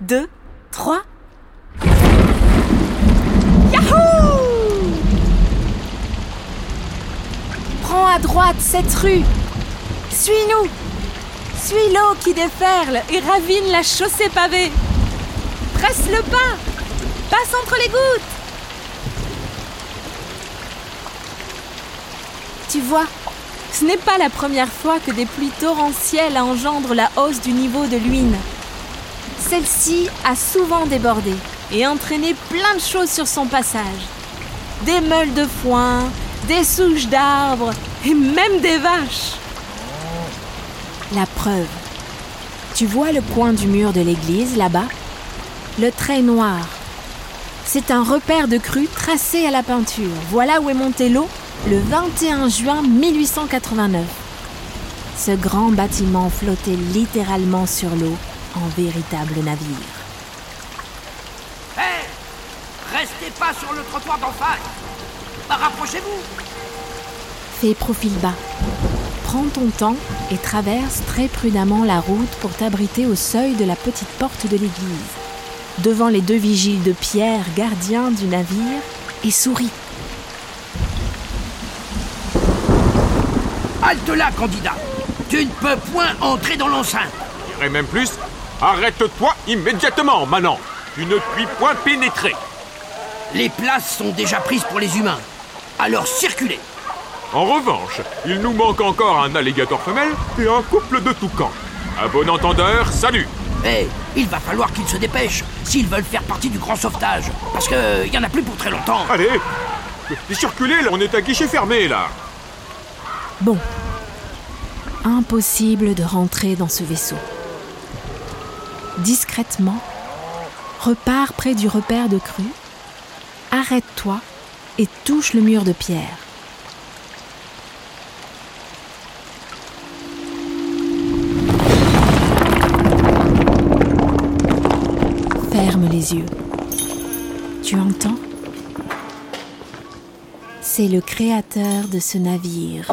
2, 3. Yahoo Prends à droite cette rue. Suis-nous. Suis l'eau qui déferle et ravine la chaussée pavée. Presse le pas. Passe entre les gouttes. Tu vois, ce n'est pas la première fois que des pluies torrentielles engendrent la hausse du niveau de l'Uine. Celle-ci a souvent débordé et entraîné plein de choses sur son passage. Des meules de foin, des souches d'arbres et même des vaches. La preuve. Tu vois le coin du mur de l'église là-bas? Le trait noir. C'est un repère de crue tracé à la peinture. Voilà où est montée l'eau le 21 juin 1889. Ce grand bâtiment flottait littéralement sur l'eau en véritable navire. Hé Restez pas sur le trottoir d'en face bah, Rapprochez-vous Fais profil bas. Prends ton temps et traverse très prudemment la route pour t'abriter au seuil de la petite porte de l'église, devant les deux vigiles de pierre gardiens du navire, et souris. Halte là, candidat Tu ne peux point entrer dans l'enceinte Et même plus, arrête-toi immédiatement, Manan Tu ne puis point pénétrer Les places sont déjà prises pour les humains. Alors circulez En revanche, il nous manque encore un alligator femelle et un couple de toucans. À bon entendeur, salut Eh, il va falloir qu'ils se dépêchent s'ils veulent faire partie du grand sauvetage. Parce que il y en a plus pour très longtemps. Allez Circulez, là, on est à guichet fermé, là Bon. Impossible de rentrer dans ce vaisseau. Discrètement, repars près du repère de crue, arrête-toi et touche le mur de pierre. Ferme les yeux. Tu entends? C'est le créateur de ce navire.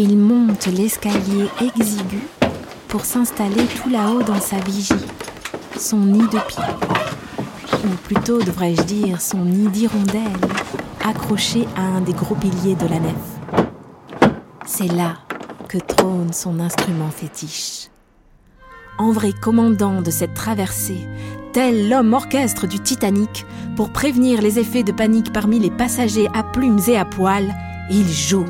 Il monte l'escalier exigu pour s'installer tout là-haut dans sa vigie, son nid de pied. Ou plutôt, devrais-je dire, son nid d'hirondelle, accroché à un des gros piliers de la nef. C'est là que trône son instrument fétiche. En vrai commandant de cette traversée, tel l'homme orchestre du Titanic, pour prévenir les effets de panique parmi les passagers à plumes et à poils, il joue